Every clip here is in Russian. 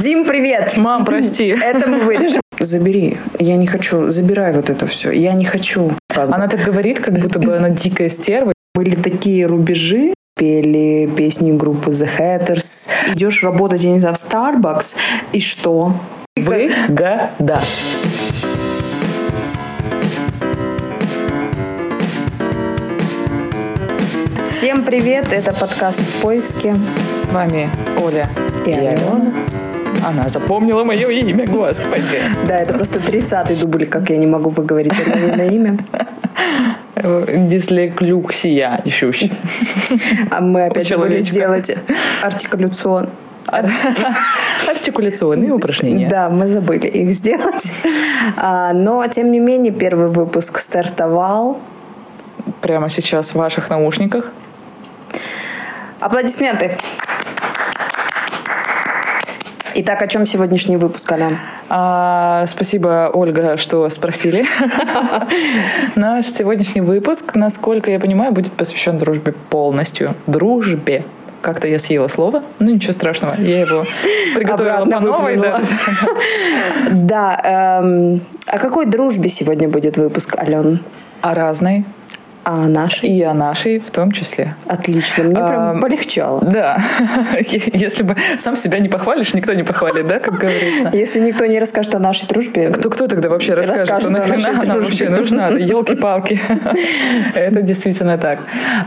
Дим, привет! Мам, прости. Это мы вырежем. Забери. Я не хочу. Забирай вот это все. Я не хочу. Она так говорит, как будто бы она дикая стерва. Были такие рубежи, пели песни группы The Hatters. Идешь работать, я не знаю, в Starbucks, и что? Выгода. Всем привет, это подкаст «В поиске». С вами Оля И Алена. Она запомнила мое имя, господи. Да, это просто 30-й дубль, как я не могу выговорить это имя. Дислексия еще. А мы опять забыли сделать артикуляцион. Артикуляционные упражнения. Да, мы забыли их сделать. А, Но, тем не менее, первый выпуск стартовал. Прямо сейчас в ваших наушниках. Аплодисменты. Итак, о чем сегодняшний выпуск, Ален? А, спасибо, Ольга, что спросили. Наш сегодняшний выпуск, насколько я понимаю, будет посвящен дружбе полностью. Дружбе. Как-то я съела слово, ну ничего страшного, я его приготовила Обратно по новой. да. Да, эм, о какой дружбе сегодня будет выпуск, Ален? О разной, А о нашей? и о нашей в том числе. Отлично, мне прям Эм, полегчало. Да, если бы сам себя не похвалишь, никто не похвалит, да, как говорится. Если никто не расскажет о нашей дружбе, Кто, кто тогда вообще расскажет? Расскажет А о нахрена нашей она дружбе. вообще нужна? Елки-палки. Это действительно так.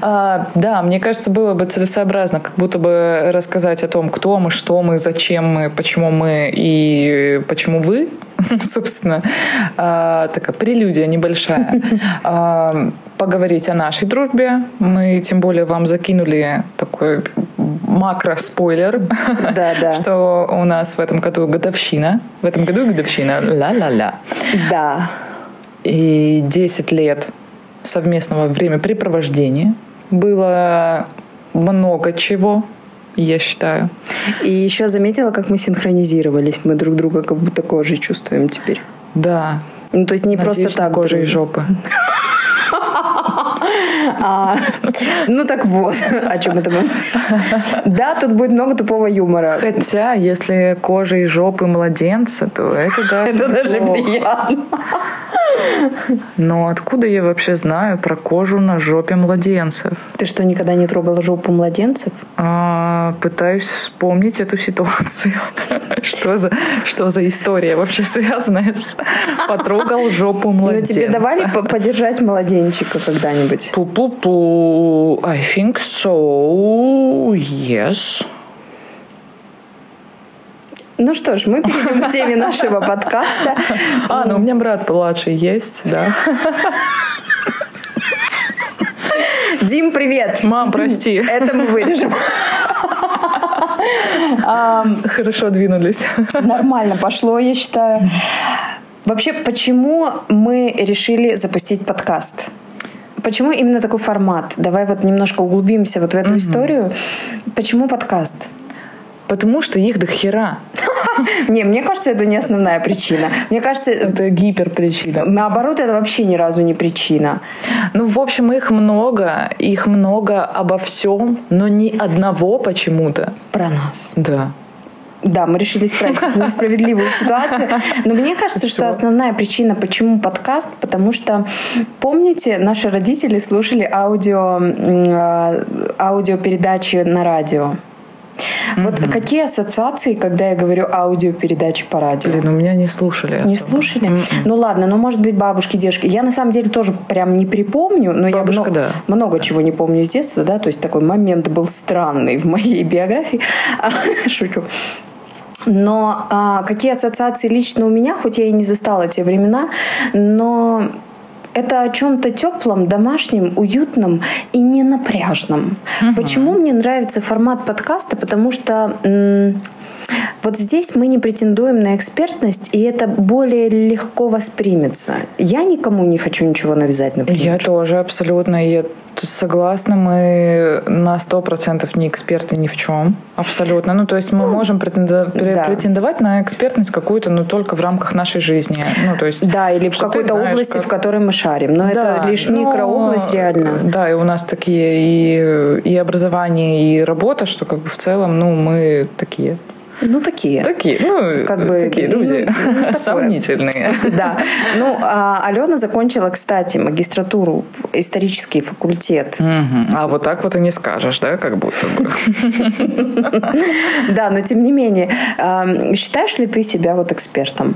А, Да, мне кажется, было бы целесообразно как будто бы рассказать о том, кто мы, что мы, зачем мы, почему мы и почему вы. Собственно, а, такая прелюдия небольшая. А, Поговорить о нашей дружбе. Мы тем более вам закинули такой макро-спойлер, Да, да. что у нас в этом году годовщина. В этом году годовщина. Ла-ла-ла. да. И 10 лет совместного времяпрепровождения. Было много чего, я считаю. И еще заметила, как мы синхронизировались. Мы друг друга как будто кожей чувствуем теперь. Да. Ну, то есть не Надеюсь, просто так. кожи и жопы. А, ну так вот, о чем это мы. Да, тут будет много тупого юмора. Хотя, если кожа и жопы младенца, то это даже Это даже приятно. Но откуда я вообще знаю про кожу на жопе младенцев? Ты что, никогда не трогала жопу младенцев? А, пытаюсь вспомнить эту ситуацию. Что за, что за история вообще связанная с потрогал жопу Ну, младенца? тебе давали по- подержать младенчика когда-нибудь? Пу-пу-пу. I think so. Yes. Ну что ж, мы перейдем к теме нашего подкаста. А, ну у меня брат младший есть, да. Дим, привет! Мам, прости. Это мы вырежем. Хорошо двинулись. Нормально пошло, я считаю. Вообще, почему мы решили запустить подкаст? Почему именно такой формат? Давай вот немножко углубимся вот в эту историю. Почему подкаст? Потому что их до хера. Не, мне кажется, это не основная причина. Мне кажется, Это гиперпричина. наоборот, это вообще ни разу не причина. Ну, в общем, их много, их много обо всем, но ни одного почему-то. Про нас. Да. Да, мы решили исправить эту несправедливую ситуацию. Но мне кажется, что основная причина, почему подкаст, потому что, помните, наши родители слушали аудио, э, аудиопередачи на радио. Вот какие ассоциации, когда я говорю аудиопередачи по радио? Блин, у меня не слушали Не особо. слушали? Ну ладно, ну может быть бабушки, дедушки. Я на самом деле тоже прям не припомню, но я Бабушка, много, да. много чего не помню с детства, да, то есть такой момент был странный в моей биографии. Шучу. Но а, какие ассоциации лично у меня, хоть я и не застала те времена, но это о чем-то теплом, домашнем, уютном и не напряжном. Почему мне нравится формат подкаста? Потому что вот здесь мы не претендуем на экспертность, и это более легко воспримется. Я никому не хочу ничего навязать, например. Я тоже абсолютно. Я согласна, мы на сто процентов не эксперты ни в чем. Абсолютно. Ну, то есть мы можем претенда- пре- да. претендовать на экспертность какую-то, но только в рамках нашей жизни. Ну, то есть, Да, или в какой-то области, как- в которой мы шарим. Но это Да, лишь но- микрообласть реально. Да, и у нас такие и, и образование, и работа, что как бы в целом, ну, мы такие Ну, такие. Такие, ну, Как бы, такие ну, люди ну, сомнительные. Да. Ну, а Алена закончила, кстати, магистратуру, исторический факультет. А вот так вот и не скажешь, да, как будто бы. Да, но тем не менее, ам, считаешь ли ты себя вот экспертом?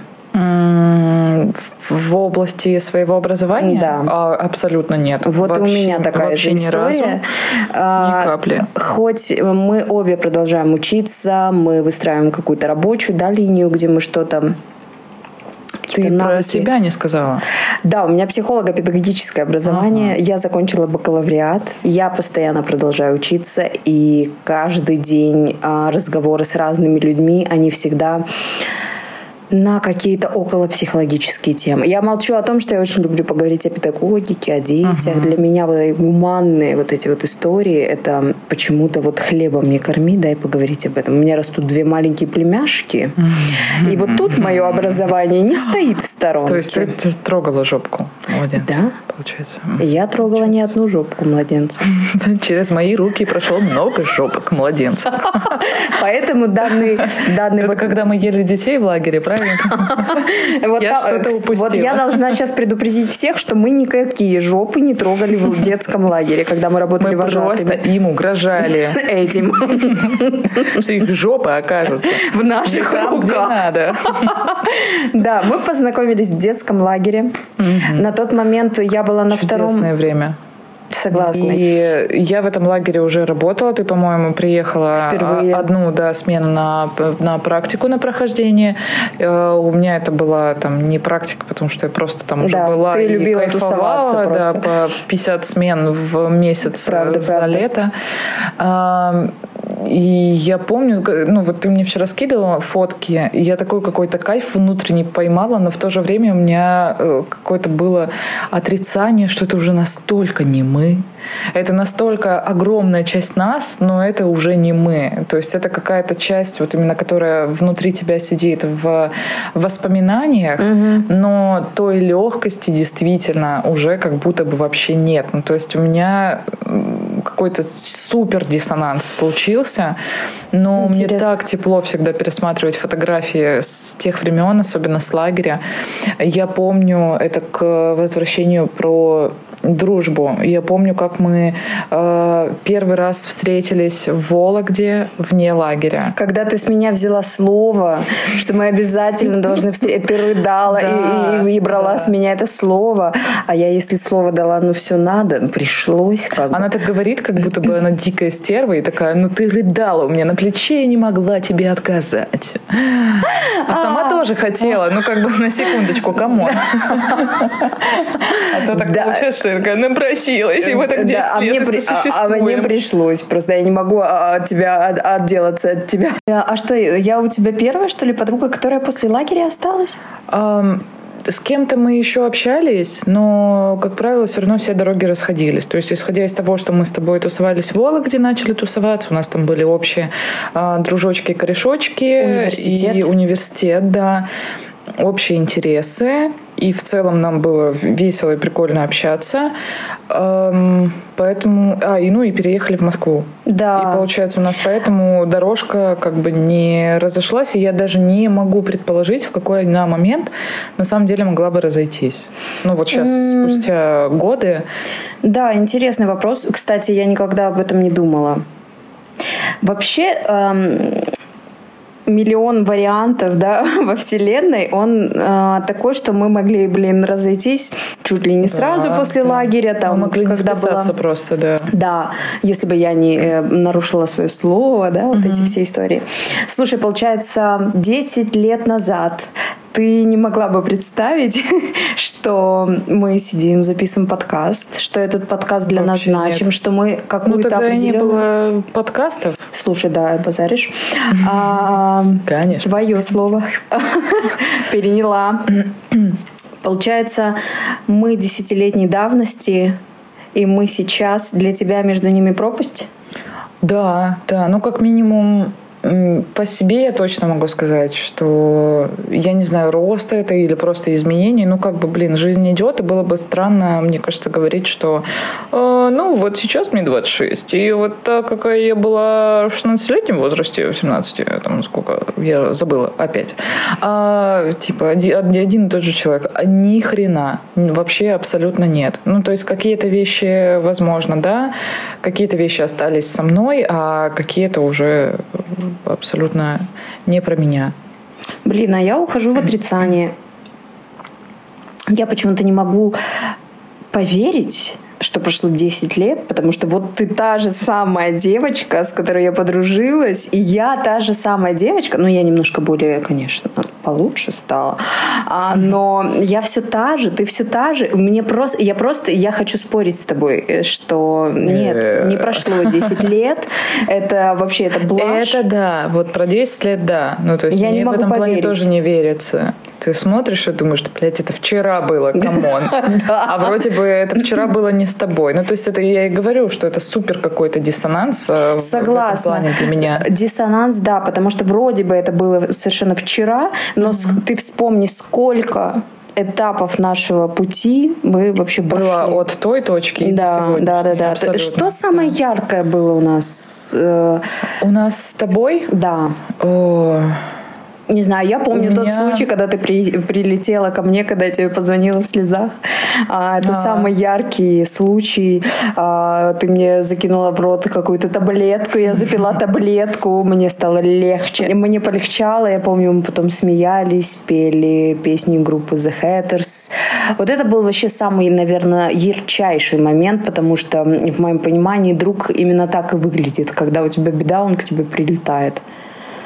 В области своего образования? Да. А, Абсолютно нет. Вот и у Вообще- меня такая вообще же ни разу. история. А, Ни капли. Хоть мы обе продолжаем учиться, мы выстраиваем какую-то рабочую да, линию, где мы что-то Ты какие-то про навыки. себя не сказала. Да, у меня психолого-педагогическое образование. Я закончила бакалавриат. Я постоянно продолжаю учиться. И каждый день а, разговоры с разными людьми, они всегда на какие-то околопсихологические темы. Я молчу о том, что я очень люблю поговорить о педагогике, о детях. Для меня вот гуманные вот эти вот истории, это почему-то вот хлебом не корми, дай поговорить об этом. У меня растут две маленькие племяшки. И вот тут мое образование не стоит в сторонке. То есть ты, ты трогала жопку младенца? Да. Получается. Я трогала не одну жопку младенца. Через мои руки прошло много жопок младенцев. Поэтому данный, данный Это когда мы ели детей в лагере, правильно? Вот Я что-то кс- Вот упустила. я должна сейчас предупредить всех, что мы никакие жопы не трогали в детском лагере, когда мы работали Мы просто вожатыми. им угрожали, Этим. что их жопы окажутся В наших там, где руках. надо. Да, мы познакомились в детском лагере. На тот момент я была на втором... Чудесное время. Согласна. И я в этом лагере уже работала. Ты, по-моему, приехала Впервые. одну да, смену на, на практику на прохождение. Э, У меня это была там не практика, потому что я просто там уже Да, была ты и любила кайфовала, да, просто. по 50 смен в месяц Правда, за правда. лето. И я помню, ну вот ты мне вчера скидывала фотки, и я такой какой-то кайф внутренний поймала, но в то же время у меня э, какое-то было отрицание, что это уже настолько не мы. Это настолько огромная часть нас, но это уже не мы. То есть это какая-то часть, вот именно которая внутри тебя сидит в воспоминаниях, но той легкости действительно уже как будто бы вообще нет. Ну, то есть у меня какой-то супер диссонанс случился, но мне Интересно. так тепло всегда пересматривать фотографии с тех времен, особенно с лагеря. Я помню это к возвращению про дружбу. Я помню, как мы э, первый раз встретились в Вологде вне лагеря. Когда ты с меня взяла слово, что мы обязательно должны встретиться, ты рыдала и- Да, и, и брала да. с меня это слово, а я, если слово дала, ну все надо, пришлось как бы. Она так говорит, как будто бы она дикая стерва и такая, ну ты рыдала у меня на плече, я не могла тебе отказать. А сама тоже хотела, ну как бы на секундочку, кому? А то так получается, такая напросилась, и мы так 10 Да, а, мне лет при- а- а мне пришлось. Просто я не могу а, от тебя от- отделаться от тебя. А что, я у тебя первая, что ли, подруга, которая после лагеря осталась? С кем-то мы еще общались, но, как правило, все равно все дороги расходились. То есть, исходя из того, что мы с тобой тусовались в Вологде, начали тусоваться, у нас там были общие а, дружочки и корешочки. Университет. И университет, да. Общие интересы. И в целом нам было весело и прикольно общаться. Ам, Поэтому... А, и ну и переехали в Москву. Да. И получается у нас поэтому дорожка как бы не разошлась, и я даже не могу предположить, в какой она момент на самом деле могла бы разойтись. Ну вот сейчас, спустя годы, Да, интересный вопрос. Кстати, я никогда об этом не думала. Вообще, эм, миллион вариантов да, во Вселенной, он э, такой, что мы могли, блин, разойтись чуть ли не сразу Да, после да. лагеря. Там, мы могли не когда была... списаться просто, да. Да, если бы я не э, нарушила свое слово, да, вот эти все истории. Слушай, получается, 10 лет назад ты не могла бы представить, что мы сидим, записываем подкаст, что этот подкаст для Вообще нас значим, нет. что мы Ну какую-то тогда и не определенную... было подкастов. Слушай, да, базаришь. А, Конечно. Твое слово. Переняла. Получается, мы десятилетней давности, и мы сейчас для тебя между ними пропасть? Да, да, ну как минимум по себе я точно могу сказать, что я не знаю, рост это или просто изменение. Ну, как бы, блин, жизнь идет, и было бы странно, мне кажется, говорить, что э, ну, вот сейчас мне 26, и вот так, какая я была в 16-летнем возрасте, в 17, там, сколько, я забыла опять. А, типа, один и тот же человек. А ни хрена. Вообще абсолютно нет. Ну, то есть какие-то вещи, возможно, да, какие-то вещи остались со мной, а какие-то уже абсолютно не про меня. Блин, а я ухожу в отрицание. Я почему-то не могу поверить, что прошло 10 лет, потому что вот ты та же самая девочка, с которой я подружилась, и я та же самая девочка, ну я немножко более, конечно, получше стала, а, но я все та же, ты все та же, мне просто, я просто, я хочу спорить с тобой, э, что нет, не прошло 10 лет, это вообще, это блажь. Это да, вот про 10 лет да, ну то есть я мне в этом плане тоже не верится. Ты смотришь и думаешь, что, блядь, это вчера было, come on. А вроде бы это вчера было не с тобой. Ну, то есть это я и говорю, что это супер какой-то диссонанс э, Согласна. для меня. Диссонанс, да, потому что вроде бы это было совершенно вчера, но ты вспомни, сколько этапов нашего пути мы вообще было прошли. от той точки да, да, да, да. Абсолютно. Что самое да. яркое было у нас? Э, у нас с тобой? Да. О, не знаю, я помню У тот меня... случай, когда ты при, прилетела ко мне, когда я тебе позвонила в слезах. А, это а. самый яркий случай. А, ты мне закинула в рот какую-то таблетку, я запила таблетку, мне стало легче. Мне полегчало, я помню, мы потом смеялись, пели песни группы The Hatters. Вот это был вообще самый, наверное, ярчайший момент, потому что в моем понимании друг именно так и выглядит. Когда у тебя беда, он к тебе прилетает.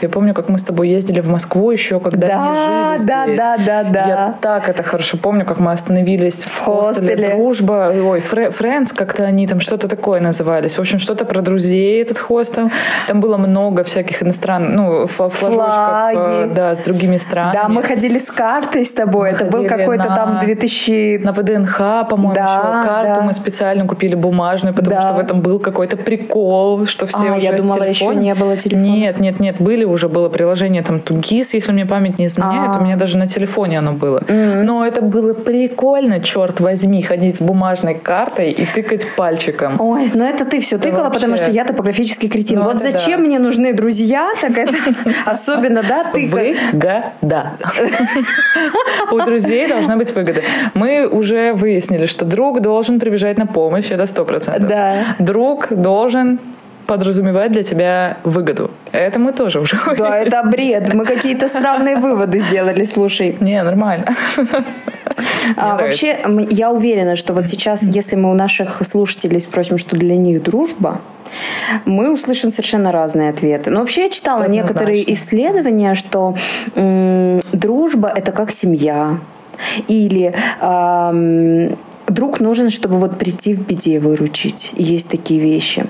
Я помню, как мы с тобой ездили в Москву еще, когда да, не жили да, здесь. Да, да, да, Я так это хорошо помню, как мы остановились в, в хостеле. хостеле. Дружба, ой, Френдс, как-то они там что-то такое назывались. В общем, что-то про друзей этот хостел. Там было много всяких иностранных, ну, флажочков, Флаги. Э, да, с другими странами. Да, мы ходили с картой с тобой. Мы это был какой-то на, там 2000... На ВДНХ, по-моему, да, еще. Карту да. мы специально купили бумажную, потому да. что в этом был какой-то прикол, что все а, уже я думала, еще не было телефона. Нет, нет, нет, были уже было приложение там Тугис, если мне память не изменяет, А-а-а. у меня даже на телефоне оно было. Mm-hmm. Но это было прикольно, черт возьми, ходить с бумажной картой и тыкать пальчиком. Ой, ну это ты все тыкала, вообще... потому что я топографический кретин. Ну, вот зачем да. мне нужны друзья, так это особенно, да, тыкать. Выгода. У друзей должна быть выгода. Мы уже выяснили, что друг должен прибежать на помощь, это сто процентов. Да. Друг должен подразумевает для тебя выгоду. Это мы тоже уже Да, это бред. Мы какие-то странные выводы сделали, слушай. Не, нормально. А, вообще, я уверена, что вот сейчас, если мы у наших слушателей спросим, что для них дружба, мы услышим совершенно разные ответы. Но вообще я читала некоторые исследования, что м- дружба это как семья. Или э, друг нужен, чтобы вот прийти в беде выручить. Есть такие вещи.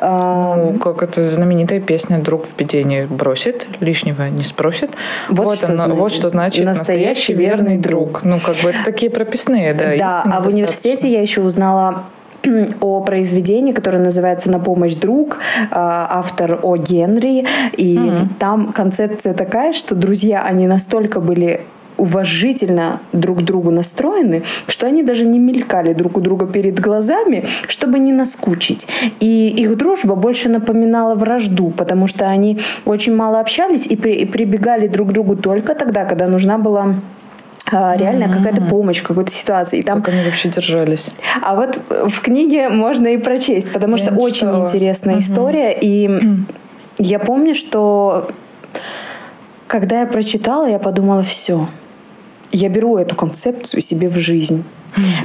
Ну, как это знаменитая песня «Друг в беде не бросит, лишнего не спросит». Вот, вот, что, оно, значит, вот что значит настоящий, настоящий верный друг. Ну, как бы это такие прописные, да. Да, а в университете я еще узнала о произведении, которое называется «На помощь друг», а, автор О. Генри. И mm-hmm. там концепция такая, что друзья, они настолько были уважительно друг к другу настроены, что они даже не мелькали друг у друга перед глазами, чтобы не наскучить. И их дружба больше напоминала вражду, потому что они очень мало общались и, при, и прибегали друг к другу только тогда, когда нужна была а, реально mm-hmm. какая-то помощь в какой-то ситуации. И там... Как они вообще держались? А вот в книге можно и прочесть, потому я что очень читала. интересная mm-hmm. история. И mm-hmm. я помню, что когда я прочитала, я подумала, все, я беру эту концепцию себе в жизнь.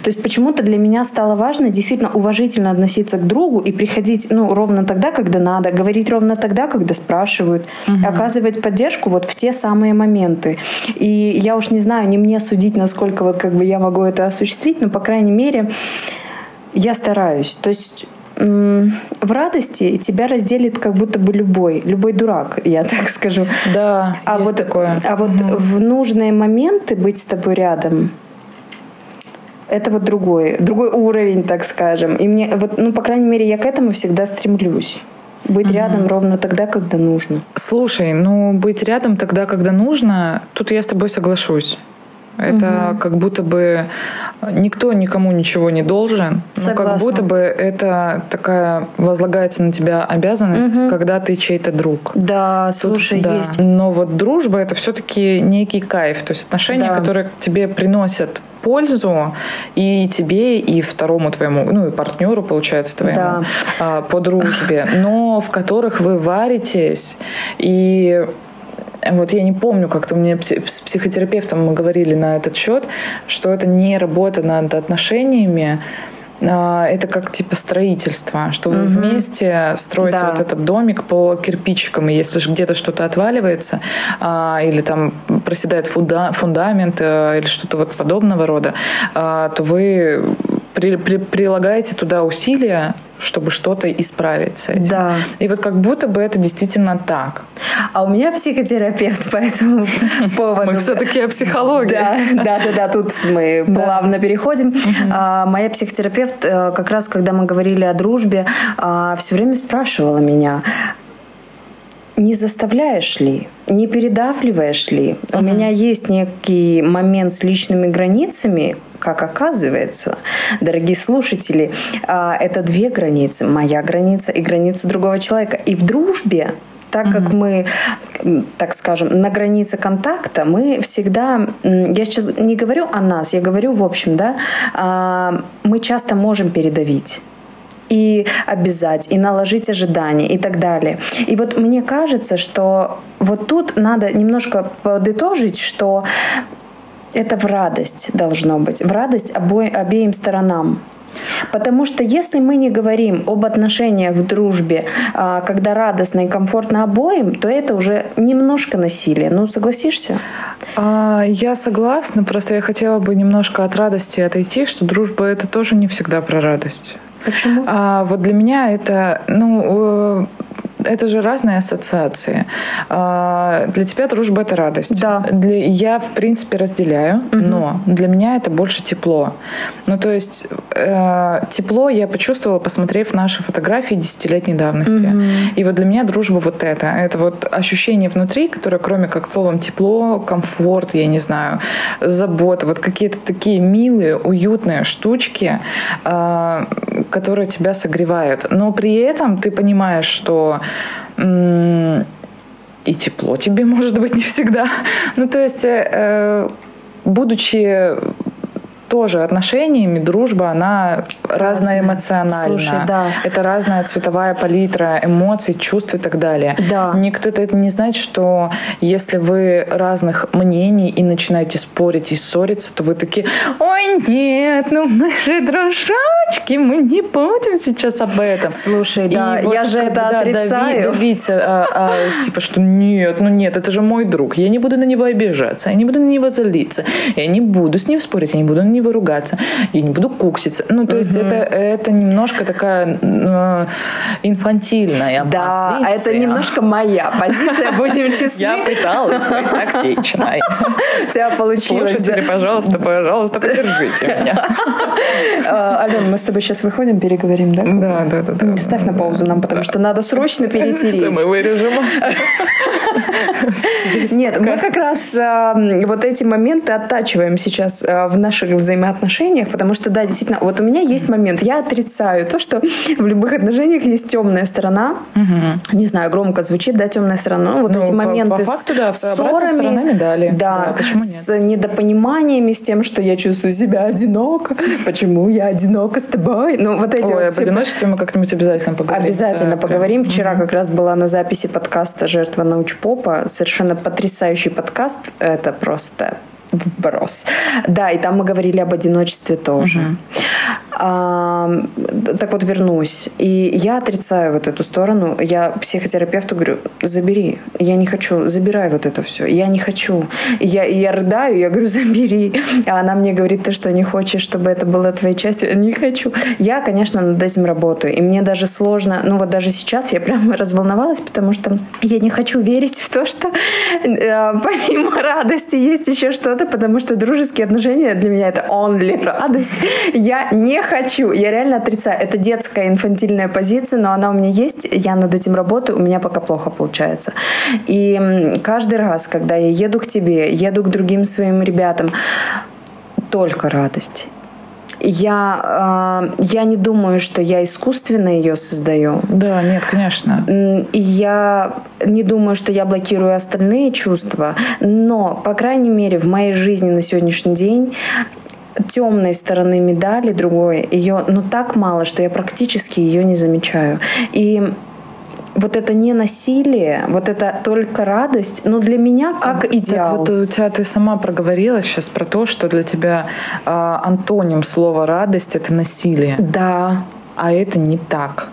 То есть почему-то для меня стало важно действительно уважительно относиться к другу и приходить ну, ровно тогда, когда надо, говорить ровно тогда, когда спрашивают, угу. оказывать поддержку вот в те самые моменты. И я уж не знаю, не мне судить, насколько вот как бы я могу это осуществить, но по крайней мере я стараюсь. То есть в радости тебя разделит как будто бы любой, любой дурак, я так скажу. Да, а есть вот, такое. А вот угу. в нужные моменты быть с тобой рядом, это вот другой, другой уровень, так скажем. И мне, вот, ну, по крайней мере, я к этому всегда стремлюсь. Быть угу. рядом ровно тогда, когда нужно. Слушай, ну быть рядом тогда, когда нужно, тут я с тобой соглашусь. Это угу. как будто бы никто никому ничего не должен. Согласна. Но как будто бы это такая возлагается на тебя обязанность, угу. когда ты чей-то друг. Да, Тут, слушай, да. есть. Но вот дружба это все-таки некий кайф. То есть отношения, да. которые тебе приносят пользу и тебе, и второму твоему, ну и партнеру, получается, твоему да. А, по дружбе, но в которых вы варитесь и вот я не помню, как-то меня с психотерапевтом мы говорили на этот счет, что это не работа над отношениями, а, это как типа строительство, что вы угу. вместе строите да. вот этот домик по кирпичикам, и если где-то что-то отваливается, а, или там проседает фунда, фундамент, а, или что-то вот подобного рода, а, то вы при, при, прилагаете туда усилия, чтобы что-то исправить с этим. Да. И вот как будто бы это действительно так. А у меня психотерапевт по этому поводу. Мы все-таки о психологии. Да, да, да, да. Тут мы плавно переходим. А, моя психотерапевт, э, как раз когда мы говорили о дружбе, а, все время спрашивала меня, не заставляешь ли, не передавливаешь ли. Uh-huh. У меня есть некий момент с личными границами, как оказывается, дорогие слушатели, а, это две границы. Моя граница и граница другого человека. И в дружбе так как мы, так скажем, на границе контакта, мы всегда, я сейчас не говорю о нас, я говорю в общем, да, а, мы часто можем передавить и обязать, и наложить ожидания и так далее. И вот мне кажется, что вот тут надо немножко подытожить, что это в радость должно быть, в радость обоим, обеим сторонам. Потому что если мы не говорим об отношениях в дружбе, а, когда радостно и комфортно обоим, то это уже немножко насилие. Ну, согласишься? А, я согласна, просто я хотела бы немножко от радости отойти, что дружба это тоже не всегда про радость. Почему? А, вот для меня это, ну, это же разные ассоциации. А, для тебя дружба это радость. Да. Для, я, в принципе, разделяю, угу. но для меня это больше тепло. Ну, то есть э, тепло я почувствовала, посмотрев наши фотографии десятилетней давности. Угу. И вот для меня дружба вот это. Это вот ощущение внутри, которое, кроме как словом тепло, комфорт, я не знаю, забота, вот какие-то такие милые, уютные штучки, э, которые тебя согревают. Но при этом ты понимаешь, что и тепло тебе может быть не всегда. Ну, то есть, э, э будучи тоже отношениями дружба, она разная эмоциональная. Слушай, да. Это разная цветовая палитра эмоций, чувств и так далее. Да. Никто это не значит, что если вы разных мнений и начинаете спорить и ссориться, то вы такие, ой, нет, ну мы же дружочки, мы не будем сейчас об этом. Слушай, да, и я вот, же это отрицаю. Давить, а, а, типа, что нет, ну нет, это же мой друг, я не буду на него обижаться, я не буду на него злиться, я не буду с ним спорить, я не буду на него ругаться, я не буду кукситься. Ну, то есть это, это немножко такая э, инфантильная да, позиция. Да, это немножко моя позиция, будем честны. Я пыталась быть тактичной. У тебя получилось. Слушатели, пожалуйста, пожалуйста, поддержите меня. А, Ален, мы с тобой сейчас выходим, переговорим, да? Да, да, да. Ставь на паузу нам, потому что надо срочно перетереть. Это мы вырежем. Нет, мы как раз вот эти моменты оттачиваем сейчас а, в наших взаимоотношениях, потому что, да, действительно, вот у меня есть момент, я отрицаю то, что в любых отношениях есть темная сторона. Не знаю, громко звучит, да, темная сторона. Ну, вот ну, эти моменты по факту, да, с ссорами, медали. Да, да почему нет? с недопониманиями, с тем, что я чувствую себя одиноко. Почему я одинока с тобой? Ну, вот эти Ой, вот об одиночестве мы как-нибудь обязательно поговорим. Обязательно да, поговорим. Прям. Вчера угу. как раз была на записи подкаста «Жертва научпопа». Совершенно потрясающий подкаст. Это просто вброс. Да, и там мы говорили об одиночестве тоже. Угу. А, так вот, вернусь. И я отрицаю вот эту сторону. Я психотерапевту говорю, забери. Я не хочу. Забирай вот это все. Я не хочу. Я, я рыдаю, я говорю, забери. А она мне говорит, ты что, не хочешь, чтобы это было твоей частью? Не хочу. Я, конечно, над этим работаю. И мне даже сложно, ну вот даже сейчас я прямо разволновалась, потому что я не хочу верить в то, что э, помимо радости есть еще что-то, потому что дружеские отношения для меня это only радость. Я не хочу, я реально отрицаю. Это детская инфантильная позиция, но она у меня есть, я над этим работаю, у меня пока плохо получается. И каждый раз, когда я еду к тебе, еду к другим своим ребятам, только радость я, э, я не думаю, что я искусственно ее создаю. Да, нет, конечно. И я не думаю, что я блокирую остальные чувства, но, по крайней мере, в моей жизни на сегодняшний день темной стороны медали другой, ее ну так мало, что я практически ее не замечаю. И вот это не насилие, вот это только радость, ну для меня как а, идеал. Так вот у тебя ты сама проговорила сейчас про то, что для тебя э, антоним слова радость это насилие. Да. А это не так.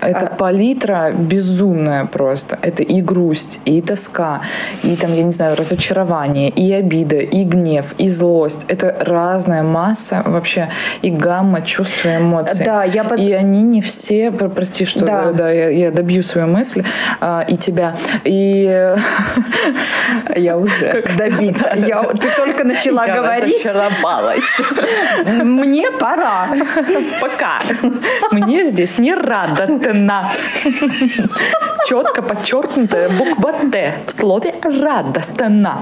Это а... палитра безумная просто. Это и грусть, и тоска, и там, я не знаю, разочарование, и обида, и гнев, и злость. Это разная масса вообще и гамма чувств и эмоций. Да, я под... И они не все, прости, что да. Да, я, я добью свою мысль а, и тебя. И я уже добита. Я, ты только начала я говорить. разочаровалась. Мне пора. Пока. Мне здесь не рада радостно. Четко подчеркнутая буква Т в слове радостно.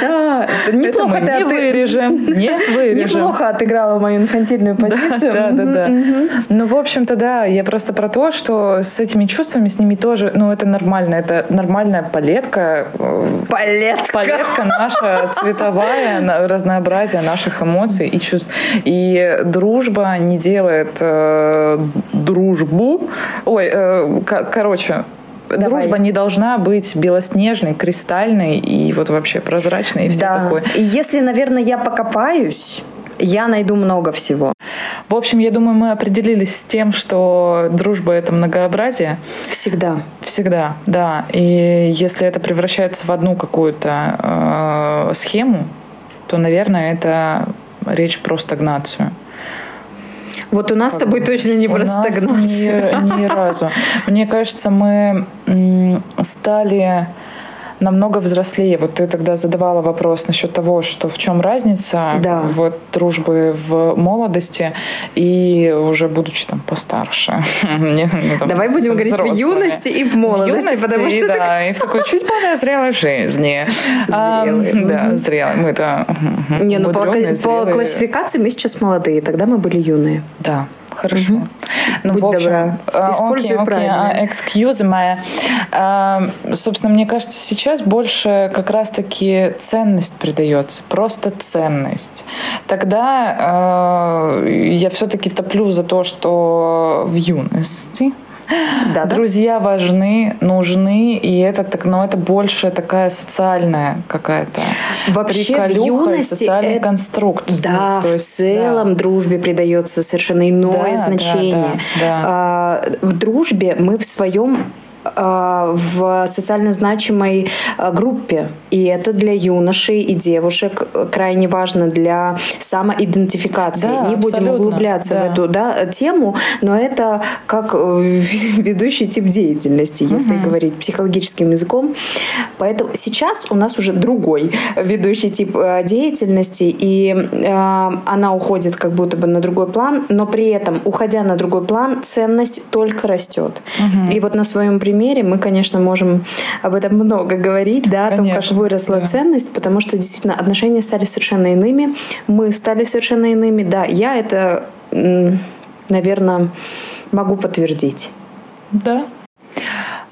Да, неплохо мы не вырежем, не вырежем. Неплохо отыграла мою инфантильную позицию. Да, да, да. Ну, в общем-то, да, я просто про то, что с этими чувствами, с ними тоже, ну, это нормально, это нормальная палетка. Палетка. Палетка наша цветовая, разнообразие наших эмоций и чувств. И дружба не делает э, дружбу. Ой, э, короче, Давай. дружба не должна быть белоснежной, кристальной и вот вообще прозрачной и все да. такое. И если, наверное, я покопаюсь, я найду много всего. В общем, я думаю, мы определились с тем, что дружба — это многообразие. Всегда. Всегда, да. И если это превращается в одну какую-то э, схему, то, наверное, это речь про стагнацию. Вот у нас как с тобой точно не про стагнацию. Ни, ни разу. Мне кажется, мы стали намного взрослее. Вот ты тогда задавала вопрос насчет того, что в чем разница да. вот дружбы в молодости и уже будучи там постарше. Мне, там, Давай будем говорить в юности и в молодости, в юности, потому что да, так... и в такой чуть более зрелой жизни. Зрелой. А, да, зрелой. Мы-то Не, ну по, по классификации мы сейчас молодые, тогда мы были юные. Да, Хорошо. Угу. Ну, Будь в общем, добра. А, Используй okay, правильно. Okay, excuse me. Uh, собственно, мне кажется, сейчас больше как раз-таки ценность придается. Просто ценность. Тогда uh, я все-таки топлю за то, что в юности да, Друзья да? важны, нужны, и это так, но это больше такая социальная какая-то вообще в юности социальный это, конструкт. Да, ну, в есть, целом да. дружбе придается совершенно иное да, значение. Да, да, да. А, в дружбе мы в своем в социально значимой э, группе. И это для юношей и девушек крайне важно для самоидентификации. Да, Не будем углубляться да. в эту да, тему, но это как э, ведущий тип деятельности, если угу. говорить психологическим языком. Поэтому сейчас у нас уже другой ведущий тип деятельности, и она уходит как будто бы на другой план, но при этом, уходя на другой план, ценность только растет. Угу. И вот на своем примере примере мы, конечно, можем об этом много говорить, да, конечно, о том, как выросла да. ценность, потому что действительно отношения стали совершенно иными, мы стали совершенно иными. Да, я это, наверное, могу подтвердить. Да,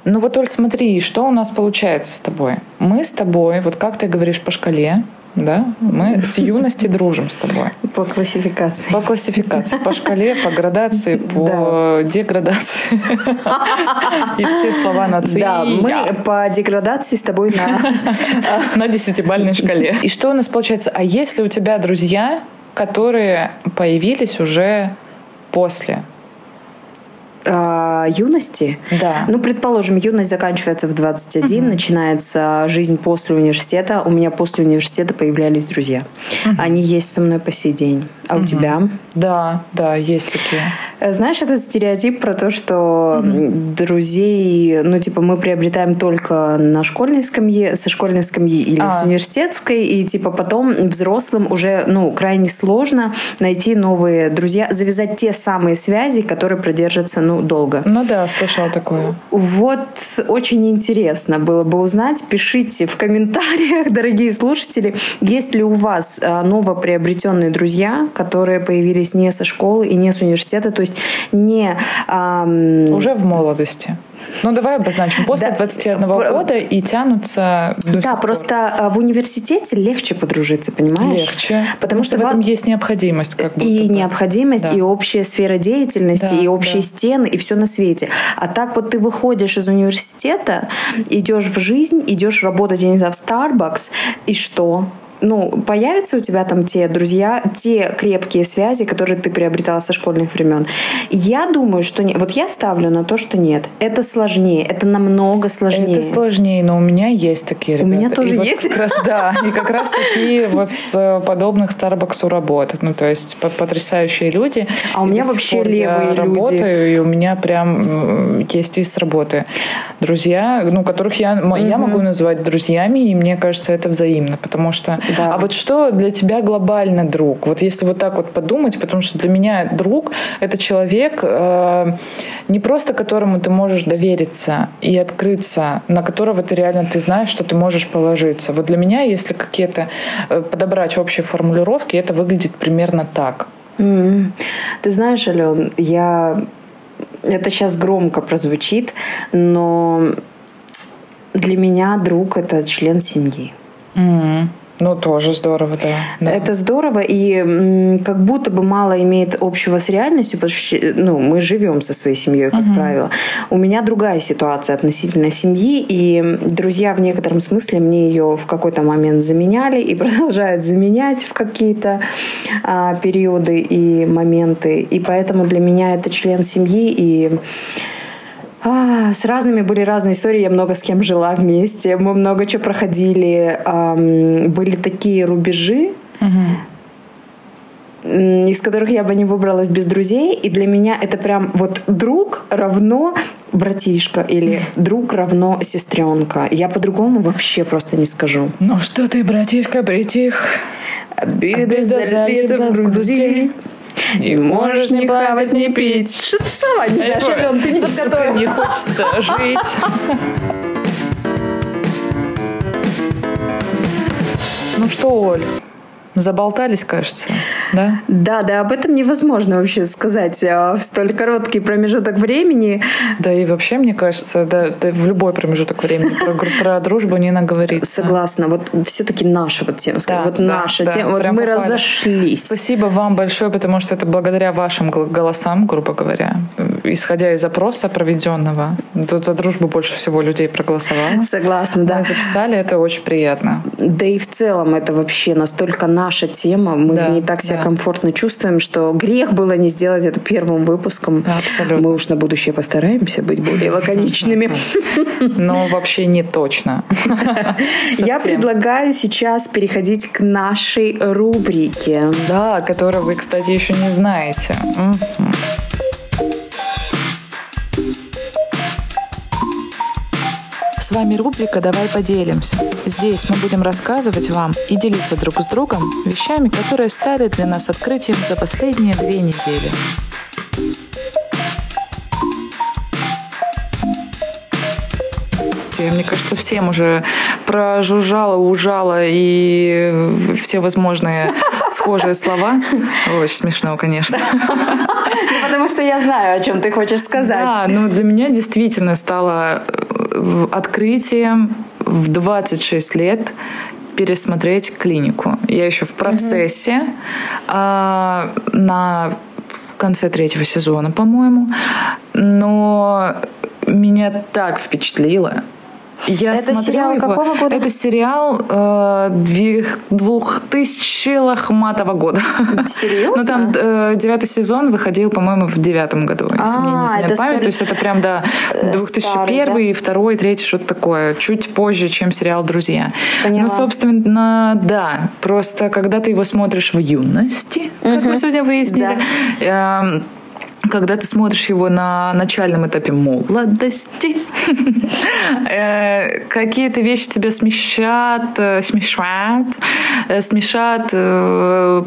ну вот, Оль, смотри, что у нас получается с тобой? Мы с тобой, вот как ты говоришь по шкале, да? Мы с юности дружим с тобой. По классификации. По классификации, по шкале, по градации, по да. деградации. И все слова на «ци». Да, мы по деградации с тобой на... На десятибальной шкале. И что у нас получается? А если у тебя друзья, которые появились уже после э, юности. Да. Ну, предположим, юность заканчивается в 21, угу. начинается жизнь после университета. У меня после университета появлялись друзья. Угу. Они есть со мной по сей день. А угу. у тебя? Да, да, есть такие. Знаешь, этот стереотип про то, что mm-hmm. друзей, ну, типа, мы приобретаем только на школьной скамье, со школьной скамьи или а. с университетской, и, типа, потом взрослым уже, ну, крайне сложно найти новые друзья, завязать те самые связи, которые продержатся, ну, долго. Ну да, слышала такое. Вот очень интересно было бы узнать. Пишите в комментариях, дорогие слушатели, есть ли у вас а, новоприобретенные друзья, которые появились не со школы и не с университета, то есть не... Эм... Уже в молодости. Ну, давай обозначим. После да. 21 года и тянутся до Да, просто а, в университете легче подружиться, понимаешь? Легче. Потому, что, что в этом есть необходимость. Как будто и бы. необходимость, да. и общая сфера деятельности, да, и общие да. стены, и все на свете. А так вот ты выходишь из университета, идешь в жизнь, идешь работать, я не знаю, в Starbucks, и что? Ну, появятся у тебя там те друзья, те крепкие связи, которые ты приобретала со школьных времен. Я думаю, что нет. Вот я ставлю на то, что нет. Это сложнее, это намного сложнее. Это сложнее, но у меня есть такие ребята. У меня тоже и есть. Вот как раз, да, и как раз такие вот с э, подобных Старбаксу работают. Ну, то есть потрясающие люди. А у меня вообще левые люди. работаю, и у меня прям есть из работы друзья, ну, которых я, я могу называть друзьями, и мне кажется, это взаимно, потому что да. А вот что для тебя глобально друг? Вот если вот так вот подумать, потому что для меня друг — это человек, э, не просто которому ты можешь довериться и открыться, на которого ты реально ты знаешь, что ты можешь положиться. Вот для меня, если какие-то э, подобрать общие формулировки, это выглядит примерно так. Mm-hmm. Ты знаешь, Ален, я это сейчас громко прозвучит, но для меня друг это член семьи. Mm-hmm. Ну, тоже здорово, да. да. Это здорово, и как будто бы мало имеет общего с реальностью, потому что ну, мы живем со своей семьей, как угу. правило. У меня другая ситуация относительно семьи, и друзья в некотором смысле мне ее в какой-то момент заменяли и продолжают заменять в какие-то а, периоды и моменты. И поэтому для меня это член семьи, и а, с разными были разные истории. Я много с кем жила вместе. Мы много чего проходили. Эм, были такие рубежи, угу. из которых я бы не выбралась без друзей. И для меня это прям вот друг равно братишка или друг равно сестренка. Я по-другому вообще просто не скажу. Ну что ты, братишка, притих? Обиды залиты в груди. И можешь не плавать, не пить. Что ты сама не знаешь, Ален, ты не подготовила. Не хочется жить. Ну что, Оль, Заболтались, кажется, да? Да, да, об этом невозможно вообще сказать а, в столь короткий промежуток времени. Да, и вообще, мне кажется, да, да в любой промежуток времени про, про дружбу не наговориться. Согласна. Вот все-таки наша вот тема. Да, вот да, наша да, тема. Вот мы попали. разошлись. Спасибо вам большое, потому что это благодаря вашим голосам, грубо говоря, исходя из запроса проведенного, тут за дружбу больше всего людей проголосовало. Согласна, да. Мы записали, это очень приятно. Да и в целом это вообще настолько наша тема, мы да, в ней так себя да. комфортно чувствуем, что грех было не сделать это первым выпуском. Абсолютно. Мы уж на будущее постараемся быть более лаконичными. Но вообще не точно. Я предлагаю сейчас переходить к нашей рубрике. Да, которую вы, кстати, еще не знаете. С вами рубрика «Давай поделимся». Здесь мы будем рассказывать вам и делиться друг с другом вещами, которые стали для нас открытием за последние две недели. Мне кажется, всем уже прожужжало, ужало и все возможные схожие слова. Очень смешно, конечно. Ну, потому что я знаю, о чем ты хочешь сказать. Да, ну для меня действительно стало открытием в 26 лет пересмотреть клинику. Я еще в процессе угу. а, на конце третьего сезона, по-моему. Но меня так впечатлило. Я это сериал его. какого года? Это сериал э, лохматого года. Серьезно? Ну там э, девятый сезон выходил, по-моему, в девятом году, если а, мне не изменяет память. Стар... То есть это прям, да, 2001, Старый, да? второй, третий, что-то такое. Чуть позже, чем сериал «Друзья». Поняла. Ну, собственно, да. Просто когда ты его смотришь в юности, как мы сегодня выяснили, да. э, когда ты смотришь его на начальном этапе молодости, э, какие-то вещи тебя э, смешат, э, смешат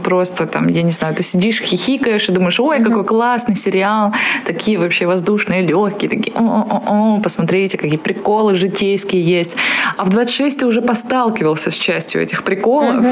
просто там, я не знаю, ты сидишь, хихикаешь и думаешь, ой, какой классный сериал, такие вообще воздушные, легкие, такие, о-о-о, посмотрите, какие приколы житейские есть. А в 26 ты уже посталкивался с частью этих приколов.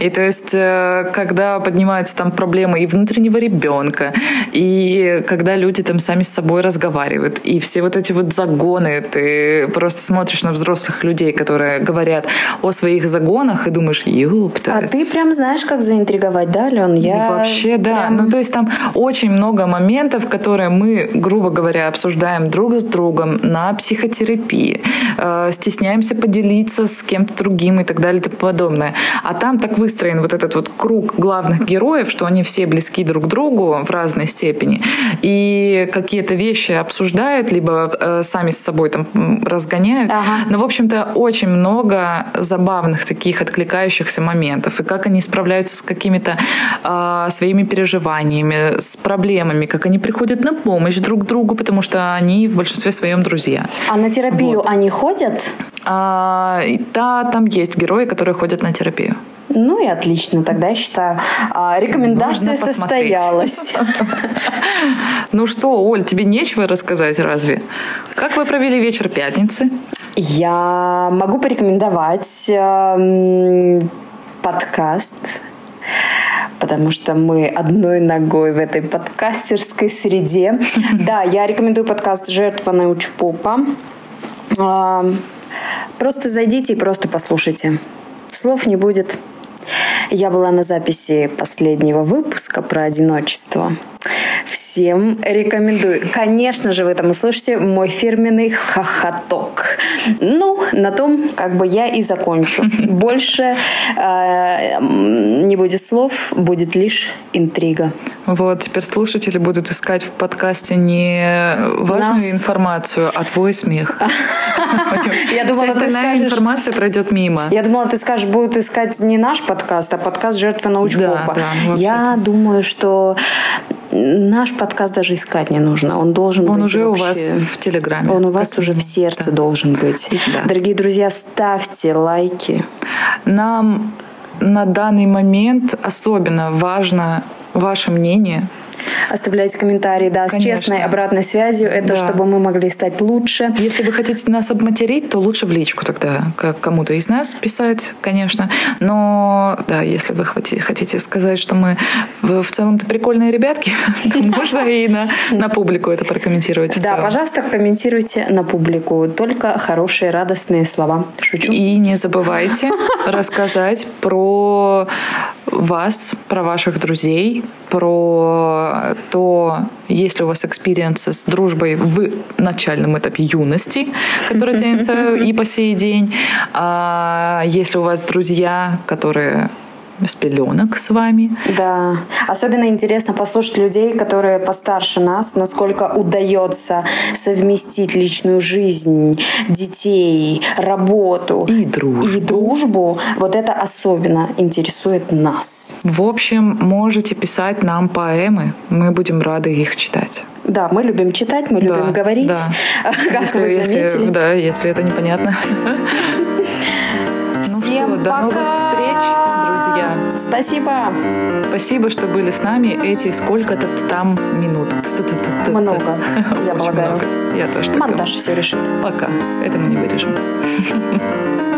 И то есть, когда поднимаются там проблемы и внутреннего ребенка, и когда люди там сами с собой разговаривают, и все вот эти вот загоны, ты просто смотришь на взрослых людей, которые говорят о своих загонах, и думаешь, ёпта. А ты прям знаешь, как заинтриговать, да, Лен? Я Вообще, да. Прям... Ну, то есть там очень много моментов, которые мы, грубо говоря, обсуждаем друг с другом на психотерапии, э, стесняемся поделиться с кем-то другим и так далее и тому подобное. А там так выстроен вот этот вот круг главных героев, что они все близки друг к другу в разной степени и какие-то вещи обсуждают, либо э, сами с собой там разгоняют. Ага. Но, в общем-то, очень много забавных таких откликающихся моментов. И как они справляются с какими-то э, своими переживаниями, с проблемами, как они приходят на помощь друг другу, потому что они в большинстве своем друзья. А на терапию вот. они ходят? А, да, там есть герои, которые ходят на терапию. Ну и отлично, тогда я считаю, а, рекомендация состоялась. Ну что, Оль, тебе нечего рассказать разве? Как вы провели вечер пятницы? Я могу порекомендовать эм, подкаст потому что мы одной ногой в этой подкастерской среде. Да, я рекомендую подкаст «Жертва научпопа». Эм, просто зайдите и просто послушайте. Слов не будет. Я была на записи последнего выпуска про одиночество. Всем рекомендую. Конечно же, вы там услышите мой фирменный хохоток. Ну, на том как бы я и закончу. Больше э, не будет слов, будет лишь интрига. Вот, теперь слушатели будут искать в подкасте не важную Нас... информацию, а твой смех. Я думала, остальная информация пройдет мимо. Я думала, ты скажешь, будут искать не наш подкаст, а подкаст «Жертва научпопа». Я думаю, что наш подкаст даже искать не нужно. Он должен он быть. Он уже вообще... у вас в Телеграме. Он у вас уже в сердце да. должен быть. Да. Дорогие друзья, ставьте лайки. Нам на данный момент особенно важно ваше мнение Оставляйте комментарии, да, Конечно. с честной обратной связью. Это да. чтобы мы могли стать лучше. Если вы хотите нас обматерить, то лучше в личку тогда, как кому-то из нас писать, конечно. Но, да, если вы хотите сказать, что мы в, в целом-то прикольные ребятки, то можно и на, на публику это прокомментировать. Да, пожалуйста, комментируйте на публику. Только хорошие, радостные слова. Шучу. И не забывайте рассказать про вас, про ваших друзей, про то, есть ли у вас experience ы с дружбой в начальном этапе юности, который тянется и по сей день. А если у вас друзья, которые с пеленок с вами. Да. Особенно интересно послушать людей, которые постарше нас, насколько удается совместить личную жизнь, детей, работу и дружбу. И дружбу. Вот это особенно интересует нас. В общем, можете писать нам поэмы. Мы будем рады их читать. Да, мы любим читать, мы любим да, говорить. Да. Как если, вы заметили. Если, да, если это непонятно. Ну Всем что, до новых встреч, друзья. Спасибо. Спасибо, что были с нами эти сколько-то там минут. Много, я полагаю. Я тоже Монтаж все решит. Пока. Это мы не вырежем.